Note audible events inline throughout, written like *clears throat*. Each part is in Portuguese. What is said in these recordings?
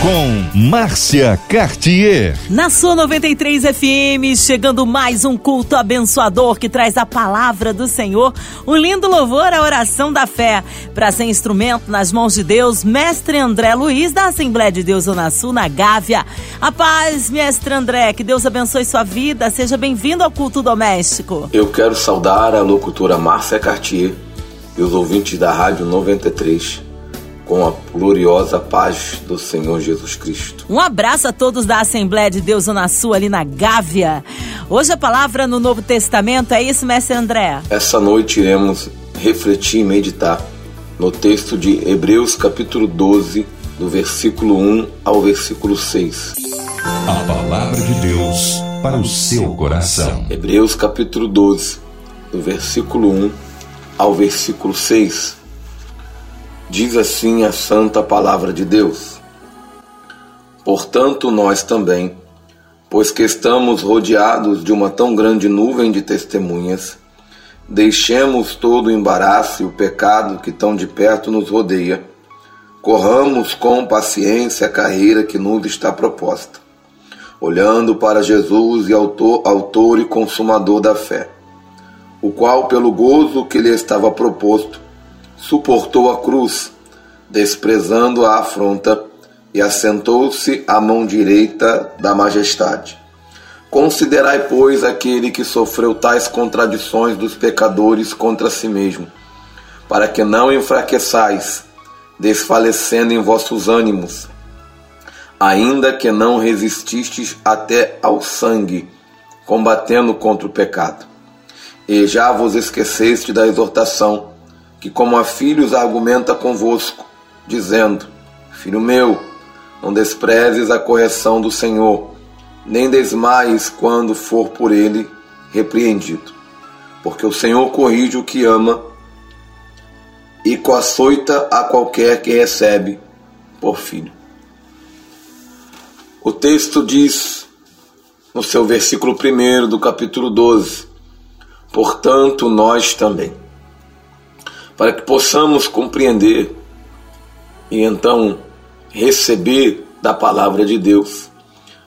com Márcia Cartier. Na sua 93 FM, chegando mais um culto abençoador que traz a palavra do Senhor, um lindo louvor à oração da fé. Para ser instrumento nas mãos de Deus, mestre André Luiz, da Assembleia de Deus Zona Sul, na Gávea. A paz, mestre André, que Deus abençoe sua vida. Seja bem-vindo ao culto doméstico. Eu quero saudar a locutora Márcia Cartier e os ouvintes da Rádio 93 com a gloriosa paz do Senhor Jesus Cristo. Um abraço a todos da Assembleia de Deus Zona Sul, ali na Gávea. Hoje a palavra no Novo Testamento, é isso, mestre André? Essa noite iremos refletir e meditar no texto de Hebreus capítulo 12, do versículo 1 ao versículo 6. A palavra de Deus para o seu coração. Hebreus capítulo 12, do versículo 1 ao versículo 6. Diz assim a santa palavra de Deus. Portanto, nós também, pois que estamos rodeados de uma tão grande nuvem de testemunhas, deixemos todo o embaraço e o pecado que tão de perto nos rodeia, corramos com paciência a carreira que nos está proposta, olhando para Jesus e autor, autor e consumador da fé, o qual, pelo gozo que lhe estava proposto, suportou a cruz, desprezando a afronta, e assentou-se à mão direita da majestade. Considerai, pois, aquele que sofreu tais contradições dos pecadores contra si mesmo, para que não enfraqueçais, desfalecendo em vossos ânimos, ainda que não resististes até ao sangue, combatendo contra o pecado. E já vos esqueceste da exortação, que como a filhos argumenta convosco, dizendo: Filho meu, não desprezes a correção do Senhor, nem desmaies quando for por ele repreendido. Porque o Senhor corrige o que ama e coaçoita a qualquer que recebe por filho. O texto diz, no seu versículo 1 do capítulo 12: Portanto, nós também para que possamos compreender e então receber da palavra de Deus.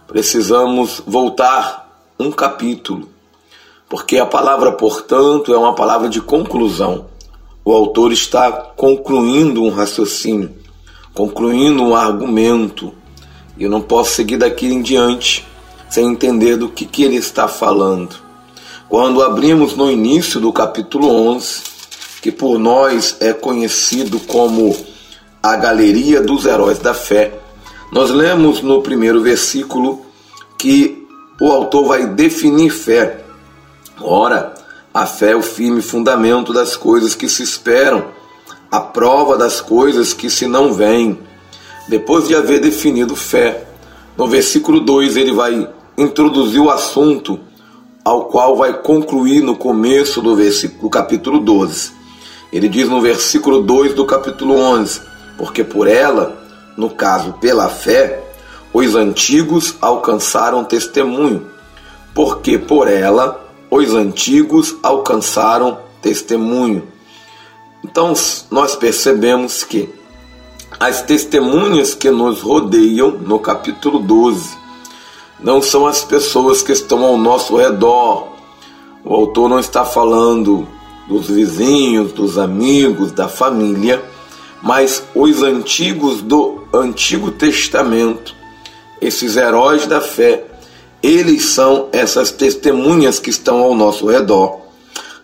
Precisamos voltar um capítulo, porque a palavra, portanto, é uma palavra de conclusão. O autor está concluindo um raciocínio, concluindo um argumento, eu não posso seguir daqui em diante sem entender do que, que ele está falando. Quando abrimos no início do capítulo 11, que por nós é conhecido como a Galeria dos Heróis da Fé, nós lemos no primeiro versículo que o autor vai definir fé. Ora, a fé é o firme fundamento das coisas que se esperam, a prova das coisas que se não veem. Depois de haver definido fé, no versículo 2 ele vai introduzir o assunto ao qual vai concluir no começo do versículo do capítulo 12. Ele diz no versículo 2 do capítulo 11: Porque por ela, no caso pela fé, os antigos alcançaram testemunho. Porque por ela, os antigos alcançaram testemunho. Então, nós percebemos que as testemunhas que nos rodeiam no capítulo 12 não são as pessoas que estão ao nosso redor. O autor não está falando dos vizinhos, dos amigos, da família, mas os antigos do Antigo Testamento, esses heróis da fé, eles são essas testemunhas que estão ao nosso redor.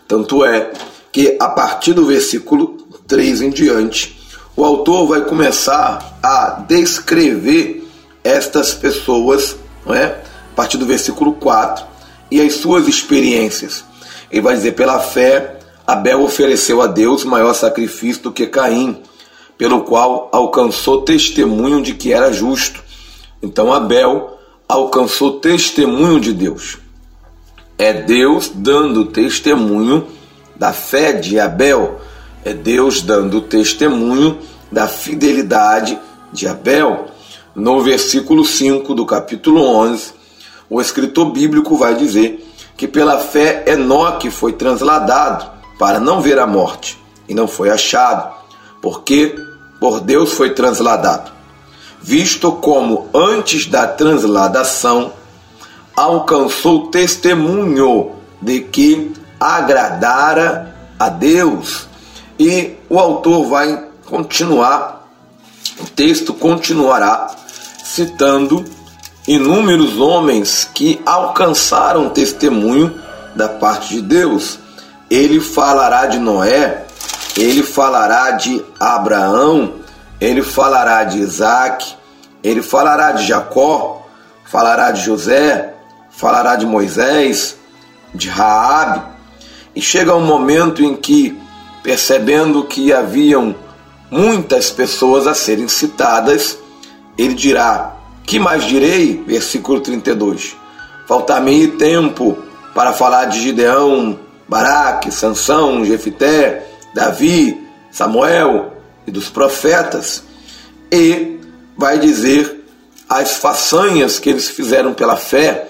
Tanto é que a partir do versículo 3 em diante, o autor vai começar a descrever estas pessoas, não é? A partir do versículo 4, e as suas experiências. Ele vai dizer: pela fé Abel ofereceu a Deus maior sacrifício do que Caim, pelo qual alcançou testemunho de que era justo. Então Abel alcançou testemunho de Deus. É Deus dando testemunho da fé de Abel. É Deus dando testemunho da fidelidade de Abel. No versículo 5 do capítulo 11, o escritor bíblico vai dizer que pela fé Enoque foi transladado para não ver a morte e não foi achado, porque por Deus foi transladado, visto como antes da transladação alcançou testemunho de que agradara a Deus. E o autor vai continuar, o texto continuará citando inúmeros homens que alcançaram testemunho da parte de Deus. Ele falará de Noé, ele falará de Abraão, ele falará de Isaac, ele falará de Jacó, falará de José, falará de Moisés, de Raabe, e chega um momento em que, percebendo que haviam muitas pessoas a serem citadas, ele dirá: Que mais direi? Versículo 32. Faltar-me tempo para falar de Gideão, Baraque, Sansão, Jefité, Davi, Samuel e dos profetas, e vai dizer as façanhas que eles fizeram pela fé,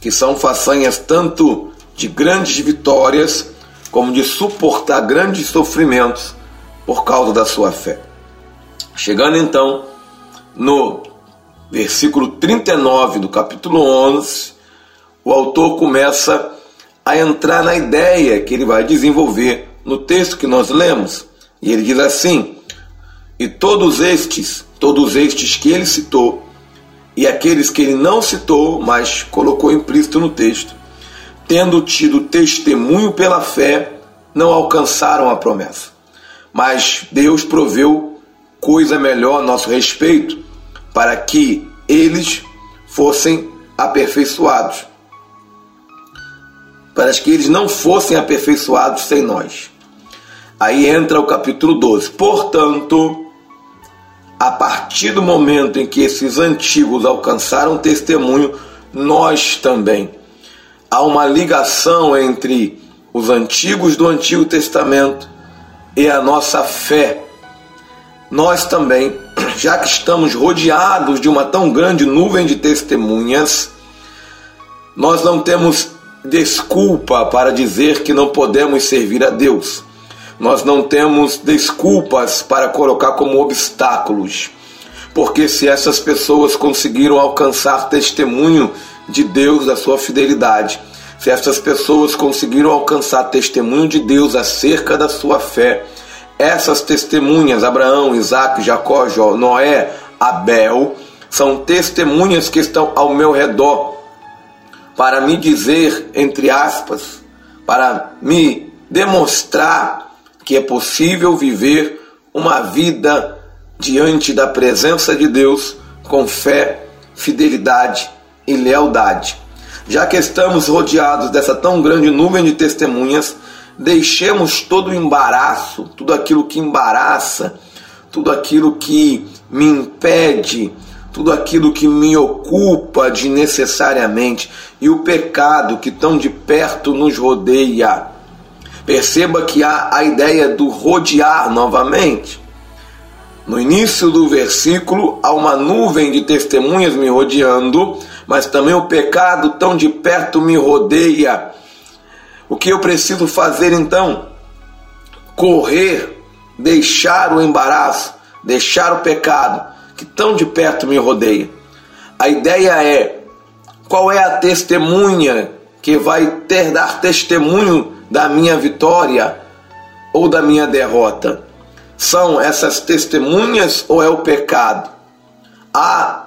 que são façanhas tanto de grandes vitórias como de suportar grandes sofrimentos por causa da sua fé. Chegando então no versículo 39 do capítulo 11, o autor começa a entrar na ideia que ele vai desenvolver no texto que nós lemos. E ele diz assim: E todos estes, todos estes que ele citou, e aqueles que ele não citou, mas colocou implícito no texto, tendo tido testemunho pela fé, não alcançaram a promessa. Mas Deus proveu coisa melhor a nosso respeito, para que eles fossem aperfeiçoados. Para que eles não fossem aperfeiçoados sem nós. Aí entra o capítulo 12. Portanto, a partir do momento em que esses antigos alcançaram testemunho, nós também. Há uma ligação entre os antigos do Antigo Testamento e a nossa fé. Nós também, *clears throat* já que estamos rodeados de uma tão grande nuvem de testemunhas, nós não temos desculpa para dizer que não podemos servir a Deus. Nós não temos desculpas para colocar como obstáculos, porque se essas pessoas conseguiram alcançar testemunho de Deus da sua fidelidade, se essas pessoas conseguiram alcançar testemunho de Deus acerca da sua fé, essas testemunhas, Abraão, Isaac, Jacó, Noé, Abel, são testemunhas que estão ao meu redor para me dizer, entre aspas, para me demonstrar que é possível viver uma vida diante da presença de Deus com fé, fidelidade e lealdade. Já que estamos rodeados dessa tão grande nuvem de testemunhas, deixemos todo o embaraço, tudo aquilo que embaraça, tudo aquilo que me impede, tudo aquilo que me ocupa de necessariamente e o pecado que tão de perto nos rodeia Perceba que há a ideia do rodear novamente. No início do versículo, há uma nuvem de testemunhas me rodeando, mas também o pecado tão de perto me rodeia. O que eu preciso fazer então? Correr, deixar o embaraço, deixar o pecado que tão de perto me rodeia. A ideia é qual é a testemunha que vai ter dar testemunho da minha vitória ou da minha derrota? São essas testemunhas ou é o pecado? Há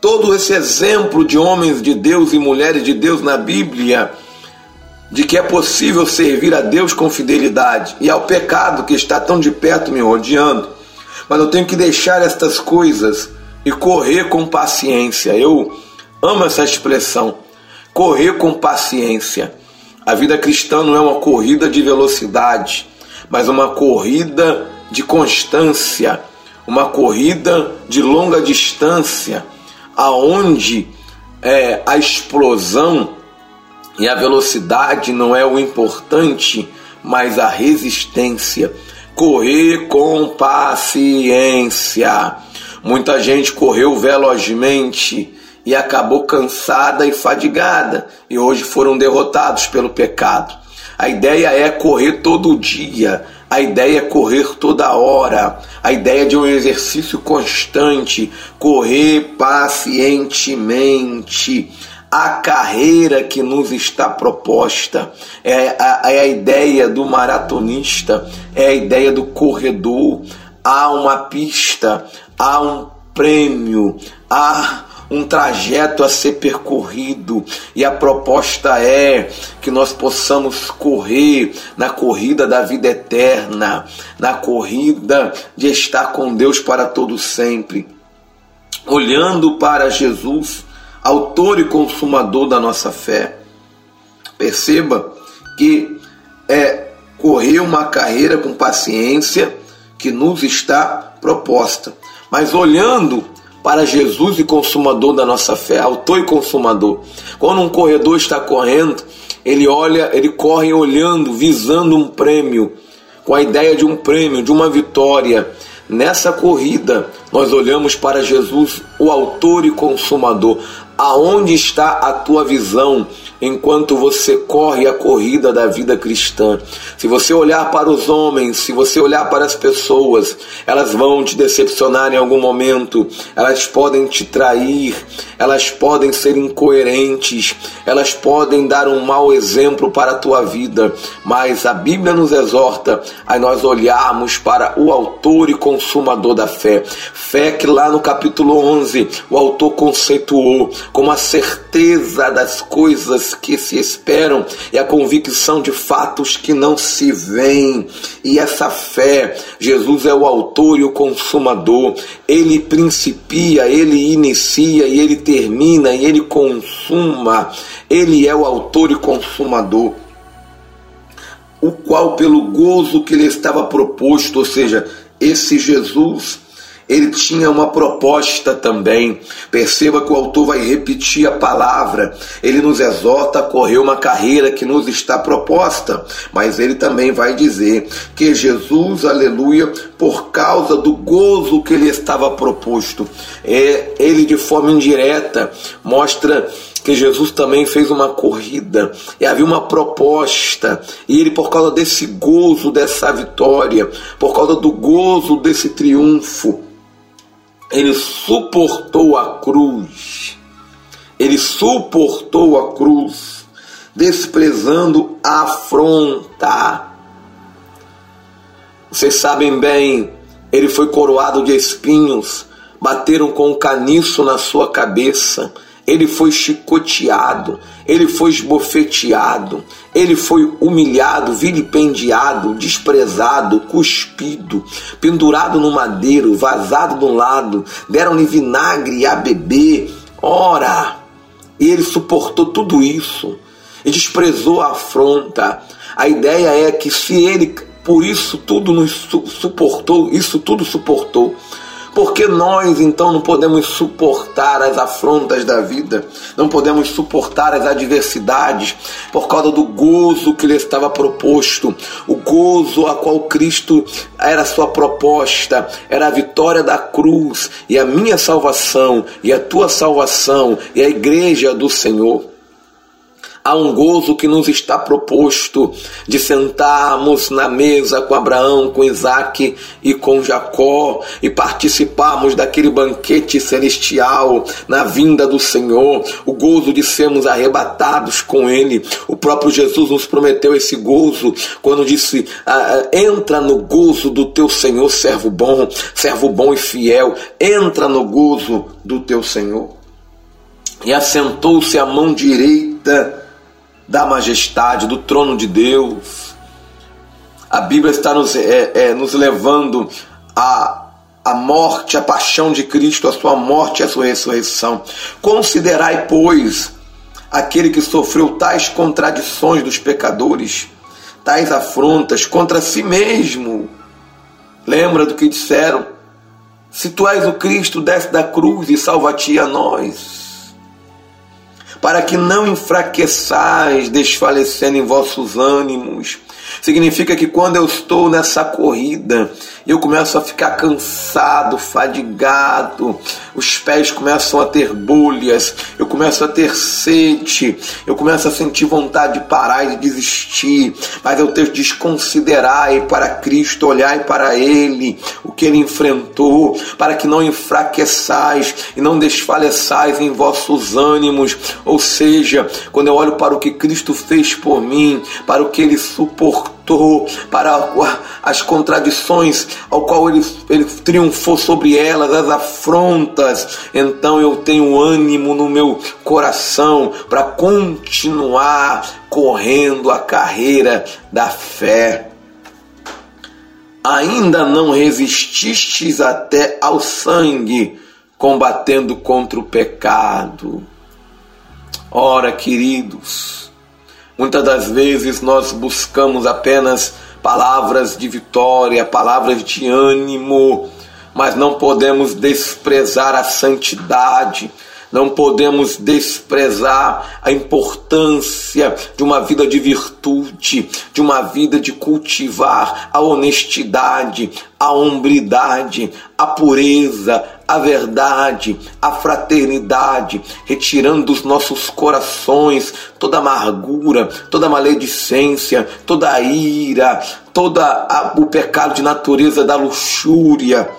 todo esse exemplo de homens de Deus e mulheres de Deus na Bíblia de que é possível servir a Deus com fidelidade e ao pecado que está tão de perto me rodeando. Mas eu tenho que deixar estas coisas e correr com paciência. Eu amo essa expressão, correr com paciência. A vida cristã não é uma corrida de velocidade, mas uma corrida de constância, uma corrida de longa distância, aonde é, a explosão e a velocidade não é o importante, mas a resistência. Correr com paciência. Muita gente correu velozmente e acabou cansada e fadigada, e hoje foram derrotados pelo pecado. A ideia é correr todo dia, a ideia é correr toda hora, a ideia de um exercício constante, correr pacientemente. A carreira que nos está proposta é a, é a ideia do maratonista, é a ideia do corredor. Há uma pista, há um prêmio, há um trajeto a ser percorrido e a proposta é que nós possamos correr na corrida da vida eterna, na corrida de estar com Deus para todo sempre. Olhando para Jesus, autor e consumador da nossa fé. Perceba que é correr uma carreira com paciência que nos está proposta, mas olhando para Jesus e consumador da nossa fé, autor e consumador. Quando um corredor está correndo, ele olha, ele corre olhando, visando um prêmio, com a ideia de um prêmio, de uma vitória. Nessa corrida, nós olhamos para Jesus, o autor e consumador. Aonde está a tua visão? Enquanto você corre a corrida da vida cristã. Se você olhar para os homens, se você olhar para as pessoas, elas vão te decepcionar em algum momento, elas podem te trair, elas podem ser incoerentes, elas podem dar um mau exemplo para a tua vida, mas a Bíblia nos exorta a nós olharmos para o autor e consumador da fé. Fé que lá no capítulo 11 o autor conceituou como a certeza das coisas que se esperam e a convicção de fatos que não se veem. E essa fé, Jesus é o autor e o consumador. Ele principia, ele inicia e ele termina e ele consuma. Ele é o autor e consumador o qual pelo gozo que lhe estava proposto, ou seja, esse Jesus ele tinha uma proposta também. Perceba que o autor vai repetir a palavra. Ele nos exorta a correr uma carreira que nos está proposta, mas ele também vai dizer que Jesus, aleluia, por causa do gozo que ele estava proposto, é, ele de forma indireta mostra que Jesus também fez uma corrida e havia uma proposta, e ele, por causa desse gozo, dessa vitória, por causa do gozo desse triunfo, ele suportou a cruz. Ele suportou a cruz, desprezando a afronta. Vocês sabem bem, ele foi coroado de espinhos, bateram com um caniço na sua cabeça ele foi chicoteado, ele foi esbofeteado, ele foi humilhado, vilipendiado, desprezado, cuspido, pendurado no madeiro, vazado de um lado, deram-lhe vinagre a beber. Ora, ele suportou tudo isso e desprezou a afronta. A ideia é que se ele por isso tudo nos suportou, isso tudo suportou, porque nós então não podemos suportar as afrontas da vida, não podemos suportar as adversidades por causa do gozo que lhe estava proposto, o gozo a qual Cristo era sua proposta, era a vitória da cruz e a minha salvação e a tua salvação e a igreja do Senhor. Há um gozo que nos está proposto de sentarmos na mesa com Abraão, com Isaac e com Jacó e participarmos daquele banquete celestial na vinda do Senhor, o gozo de sermos arrebatados com Ele. O próprio Jesus nos prometeu esse gozo quando disse: ah, ah, Entra no gozo do teu Senhor, servo bom, servo bom e fiel, entra no gozo do teu Senhor. E assentou-se à mão direita da majestade, do trono de Deus. A Bíblia está nos, é, é, nos levando a, a morte, a paixão de Cristo, a sua morte e a sua ressurreição. Considerai, pois, aquele que sofreu tais contradições dos pecadores, tais afrontas contra si mesmo. Lembra do que disseram? Se tu és o Cristo, desce da cruz e salva-te a nós para que não enfraqueçais, desfalecendo em vossos ânimos. Significa que quando eu estou nessa corrida, e eu começo a ficar cansado, fadigado, os pés começam a ter bolhas, eu começo a ter sede, eu começo a sentir vontade de parar e de desistir, mas eu tenho que desconsiderar e para Cristo, olhar para Ele, o que Ele enfrentou, para que não enfraqueçais e não desfaleçais em vossos ânimos, ou seja, quando eu olho para o que Cristo fez por mim, para o que Ele suportou, para as contradições ao qual ele, ele triunfou sobre elas, as afrontas. Então eu tenho ânimo no meu coração para continuar correndo a carreira da fé. Ainda não resististes até ao sangue, combatendo contra o pecado. Ora, queridos, muitas das vezes nós buscamos apenas palavras de vitória, palavras de ânimo, mas não podemos desprezar a santidade, não podemos desprezar a importância de uma vida de virtude, de uma vida de cultivar a honestidade, a hombridade, a pureza, a verdade, a fraternidade, retirando dos nossos corações toda amargura, toda maledicência, toda ira, todo o pecado de natureza da luxúria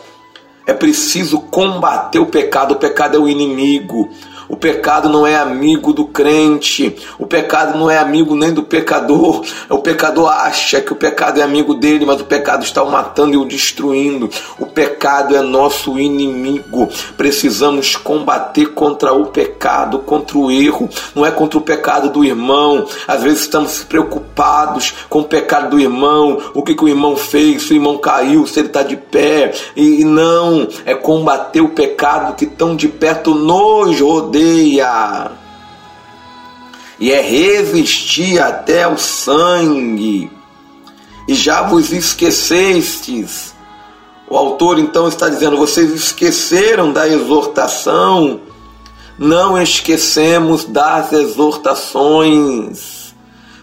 é preciso combater o pecado. O pecado é o inimigo. O pecado não é amigo do crente, o pecado não é amigo nem do pecador. O pecador acha que o pecado é amigo dele, mas o pecado está o matando e o destruindo. O pecado é nosso inimigo. Precisamos combater contra o pecado, contra o erro, não é contra o pecado do irmão. Às vezes estamos preocupados com o pecado do irmão, o que, que o irmão fez, se o irmão caiu, se ele está de pé. E não, é combater o pecado que tão de perto nos rodeia e é resistir até o sangue, e já vos esquecestes. O autor então está dizendo: vocês esqueceram da exortação, não esquecemos das exortações.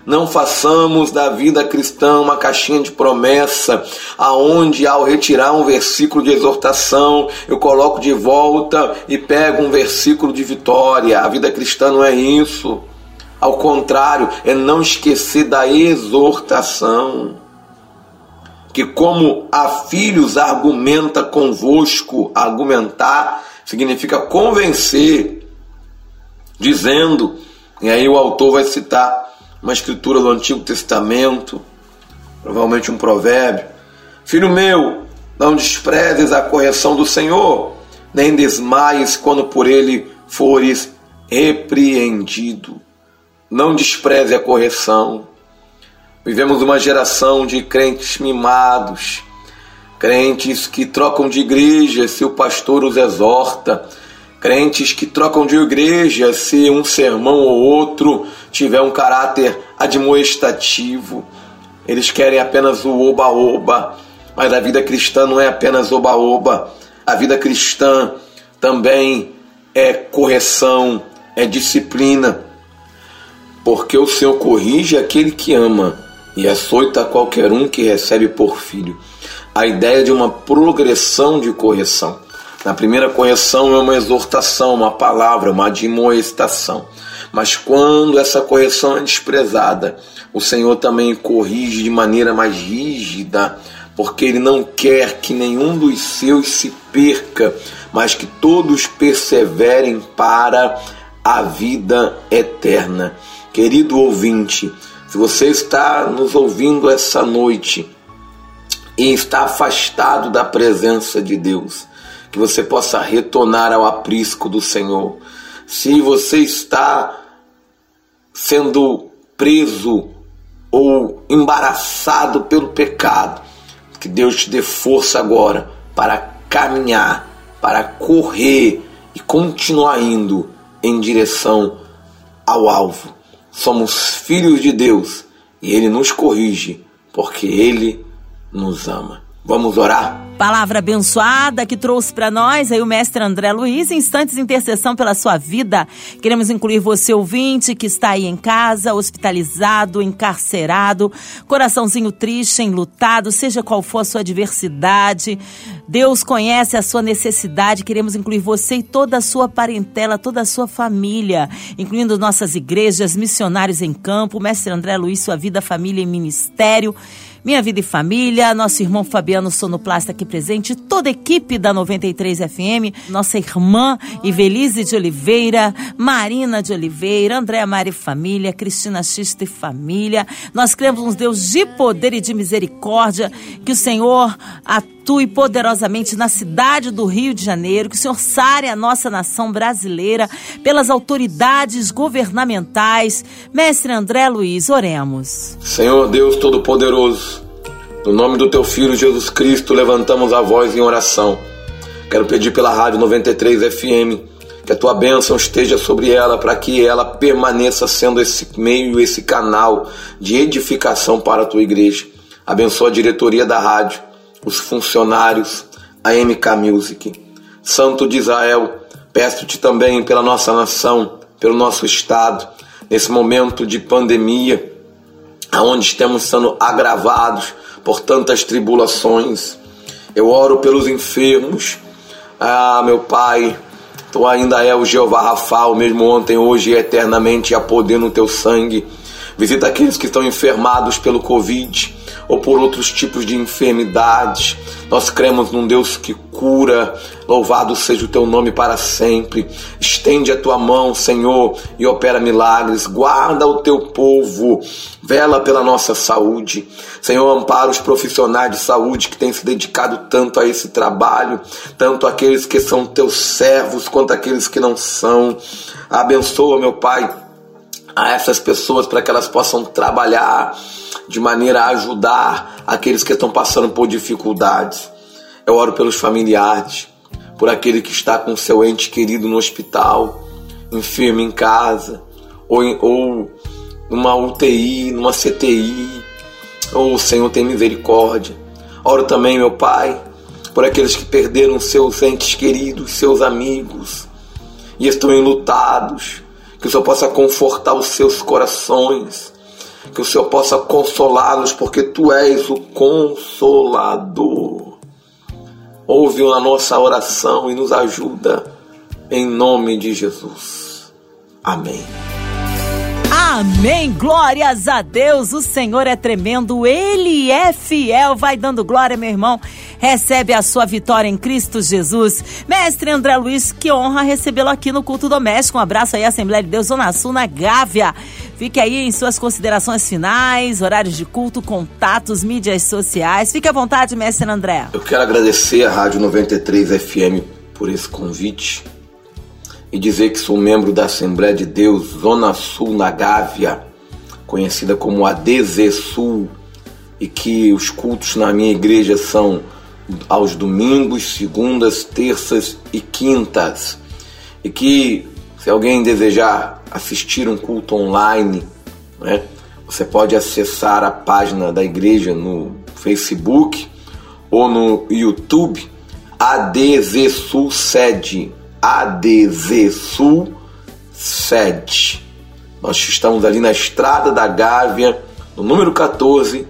Não façamos da vida cristã uma caixinha de promessa, aonde ao retirar um versículo de exortação, eu coloco de volta e pego um versículo de vitória. A vida cristã não é isso. Ao contrário, é não esquecer da exortação. Que como a filhos argumenta convosco, argumentar significa convencer, dizendo, e aí o autor vai citar uma escritura do Antigo Testamento, provavelmente um provérbio. Filho meu, não desprezes a correção do Senhor, nem desmaies quando por ele fores repreendido. Não despreze a correção. Vivemos uma geração de crentes mimados, crentes que trocam de igreja se o pastor os exorta, crentes que trocam de igreja se um sermão ou outro tiver um caráter admoestativo. Eles querem apenas o oba-oba, mas a vida cristã não é apenas oba-oba. A vida cristã também é correção, é disciplina. Porque o Senhor corrige aquele que ama e açoita qualquer um que recebe por filho. A ideia de uma progressão de correção. Na primeira correção é uma exortação, uma palavra, uma admoestação. Mas quando essa correção é desprezada, o Senhor também corrige de maneira mais rígida, porque Ele não quer que nenhum dos seus se perca, mas que todos perseverem para a vida eterna. Querido ouvinte, se você está nos ouvindo essa noite e está afastado da presença de Deus, que você possa retornar ao aprisco do Senhor. Se você está sendo preso ou embaraçado pelo pecado, que Deus te dê força agora para caminhar, para correr e continuar indo em direção ao alvo. Somos filhos de Deus e Ele nos corrige porque Ele nos ama. Vamos orar? Palavra abençoada que trouxe para nós aí o mestre André Luiz, instantes de intercessão pela sua vida. Queremos incluir você, ouvinte, que está aí em casa, hospitalizado, encarcerado, coraçãozinho triste, enlutado, seja qual for a sua adversidade. Deus conhece a sua necessidade. Queremos incluir você e toda a sua parentela, toda a sua família, incluindo nossas igrejas, missionários em campo, mestre André Luiz, sua vida, família e ministério. Minha Vida e Família, nosso irmão Fabiano Sonoplasta aqui presente, toda a equipe da 93 FM, nossa irmã Ivelise de Oliveira, Marina de Oliveira, Andréa Mari Família, Cristina Xista e Família. Nós cremos um Deus de poder e de misericórdia, que o Senhor atue poderosamente na cidade do Rio de Janeiro, que o Senhor sare a nossa nação brasileira pelas autoridades governamentais. Mestre André Luiz, oremos. Senhor Deus Todo-Poderoso, no nome do teu Filho Jesus Cristo, levantamos a voz em oração. Quero pedir pela Rádio 93 FM que a tua bênção esteja sobre ela para que ela permaneça sendo esse meio, esse canal de edificação para a tua igreja. Abençoa a diretoria da rádio, os funcionários, a MK Music. Santo de Israel, peço-te também pela nossa nação, pelo nosso estado, nesse momento de pandemia, aonde estamos sendo agravados por tantas tribulações. Eu oro pelos enfermos. Ah, meu Pai, Tu ainda é o Jeová Rafa, o mesmo ontem, hoje e eternamente, a poder no Teu sangue. Visita aqueles que estão enfermados pelo Covid ou por outros tipos de enfermidades. Nós cremos num Deus que cura. Louvado seja o teu nome para sempre. Estende a tua mão, Senhor, e opera milagres. Guarda o teu povo. Vela pela nossa saúde. Senhor, ampara os profissionais de saúde que têm se dedicado tanto a esse trabalho, tanto aqueles que são teus servos quanto aqueles que não são. Abençoa, meu Pai, a essas pessoas para que elas possam trabalhar de maneira a ajudar aqueles que estão passando por dificuldades. Eu oro pelos familiares, por aquele que está com seu ente querido no hospital, enfermo em casa, ou, em, ou numa UTI, numa CTI. Oh, Senhor, tem misericórdia. Oro também, meu Pai, por aqueles que perderam seus entes queridos, seus amigos, e estão enlutados. Que o Senhor possa confortar os seus corações que o Senhor possa consolá-los, porque tu és o consolador. Ouve a nossa oração e nos ajuda, em nome de Jesus. Amém. Amém. Glórias a Deus. O Senhor é tremendo, Ele é fiel. Vai dando glória, meu irmão. Recebe a sua vitória em Cristo Jesus. Mestre André Luiz, que honra recebê-lo aqui no culto doméstico. Um abraço aí, Assembleia de Deus, Zona Sul, na Gávea. Fique aí em suas considerações finais, horários de culto, contatos, mídias sociais. Fique à vontade, mestre André. Eu quero agradecer a Rádio 93 FM por esse convite e dizer que sou membro da Assembleia de Deus Zona Sul na Gávea, conhecida como ADZ Sul, e que os cultos na minha igreja são aos domingos, segundas, terças e quintas. E que se alguém desejar assistir um culto online, né, você pode acessar a página da igreja no Facebook ou no YouTube, ADZ Sul Sede ADZ Sul sede. Nós estamos ali na estrada da Gávea, no número 14.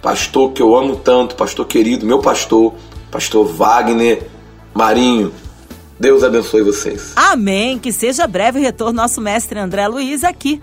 Pastor que eu amo tanto, pastor querido, meu pastor, pastor Wagner Marinho. Deus abençoe vocês. Amém. Que seja breve o retorno nosso mestre André Luiz aqui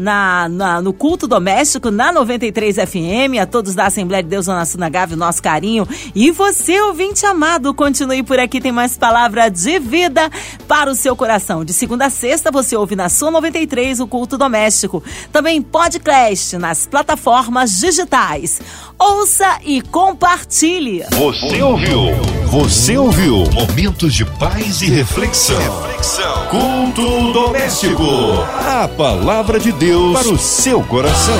na, na, no culto doméstico na 93 FM. A todos da Assembleia de Deus Zona Sul Gávea, o nosso carinho. E você, ouvinte amado, continue por aqui, tem mais palavra de vida para o seu coração. De segunda a sexta, você ouve na sua 93 o culto doméstico. Também podcast nas plataformas digitais. Ouça e compartilhe. Você ouviu? Você ouviu? Momentos de paz e reflexão. reflexão. Culto doméstico. A palavra de Para o seu coração.